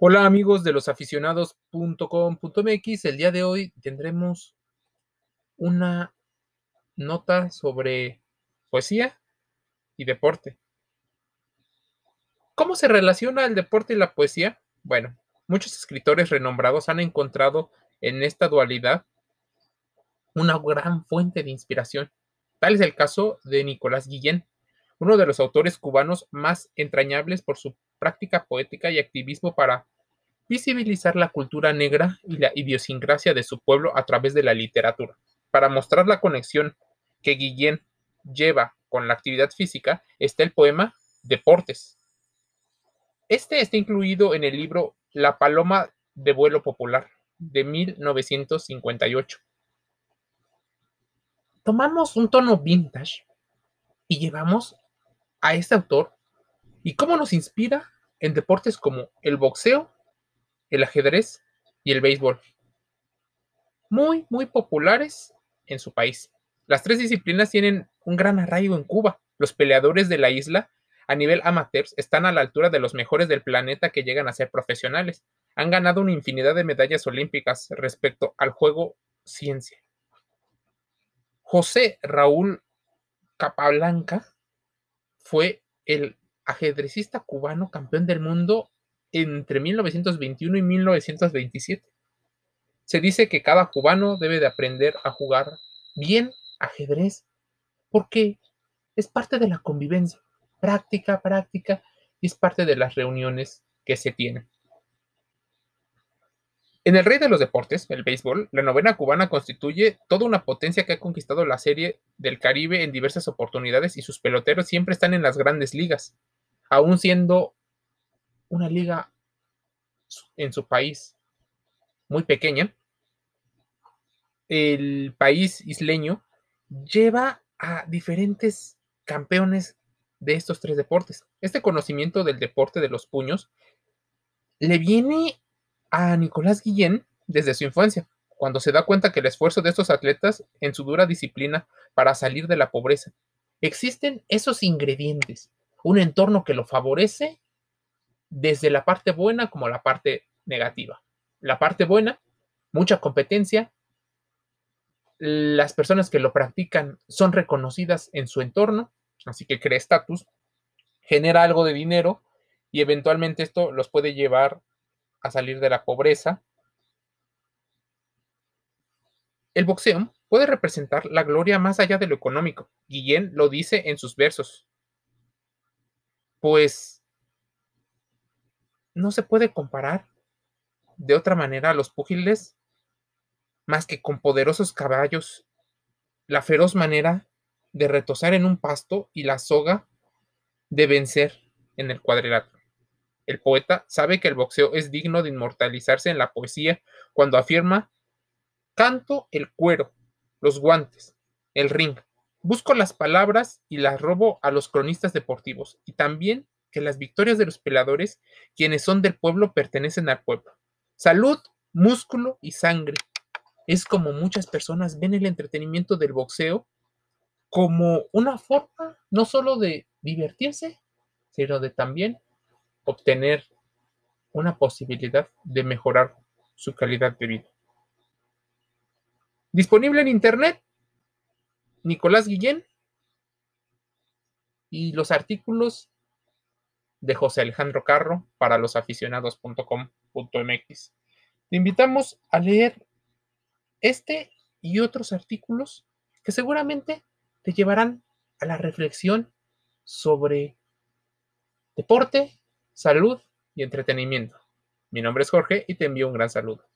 Hola amigos de los aficionados.com.mx. El día de hoy tendremos una nota sobre poesía y deporte. ¿Cómo se relaciona el deporte y la poesía? Bueno, muchos escritores renombrados han encontrado en esta dualidad una gran fuente de inspiración. Tal es el caso de Nicolás Guillén, uno de los autores cubanos más entrañables por su práctica poética y activismo para visibilizar la cultura negra y la idiosincrasia de su pueblo a través de la literatura. Para mostrar la conexión que Guillén lleva con la actividad física está el poema Deportes. Este está incluido en el libro La Paloma de Vuelo Popular de 1958. Tomamos un tono vintage y llevamos a este autor y cómo nos inspira en deportes como el boxeo, el ajedrez y el béisbol. Muy, muy populares en su país. Las tres disciplinas tienen un gran arraigo en Cuba. Los peleadores de la isla a nivel amateurs están a la altura de los mejores del planeta que llegan a ser profesionales. Han ganado una infinidad de medallas olímpicas respecto al juego ciencia. José Raúl Capablanca fue el ajedrecista cubano campeón del mundo entre 1921 y 1927. Se dice que cada cubano debe de aprender a jugar bien ajedrez porque es parte de la convivencia, práctica, práctica, y es parte de las reuniones que se tienen. En el rey de los deportes, el béisbol, la novena cubana constituye toda una potencia que ha conquistado la serie del Caribe en diversas oportunidades y sus peloteros siempre están en las grandes ligas, aún siendo una liga en su país muy pequeña. El país isleño lleva a diferentes campeones de estos tres deportes. Este conocimiento del deporte de los puños le viene a Nicolás Guillén desde su infancia, cuando se da cuenta que el esfuerzo de estos atletas en su dura disciplina para salir de la pobreza. Existen esos ingredientes, un entorno que lo favorece desde la parte buena como la parte negativa. La parte buena, mucha competencia, las personas que lo practican son reconocidas en su entorno, así que crea estatus, genera algo de dinero y eventualmente esto los puede llevar a salir de la pobreza. El boxeo puede representar la gloria más allá de lo económico. Guillén lo dice en sus versos. Pues no se puede comparar de otra manera a los púgiles más que con poderosos caballos, la feroz manera de retosar en un pasto y la soga de vencer en el cuadrilátero. El poeta sabe que el boxeo es digno de inmortalizarse en la poesía cuando afirma, canto el cuero, los guantes, el ring. Busco las palabras y las robo a los cronistas deportivos y también que las victorias de los peladores, quienes son del pueblo, pertenecen al pueblo. Salud, músculo y sangre. Es como muchas personas ven el entretenimiento del boxeo como una forma no solo de divertirse, sino de también obtener una posibilidad de mejorar su calidad de vida. Disponible en Internet, Nicolás Guillén y los artículos de José Alejandro Carro para los aficionados.com.mx. Te invitamos a leer este y otros artículos que seguramente te llevarán a la reflexión sobre deporte, salud y entretenimiento. Mi nombre es Jorge y te envío un gran saludo.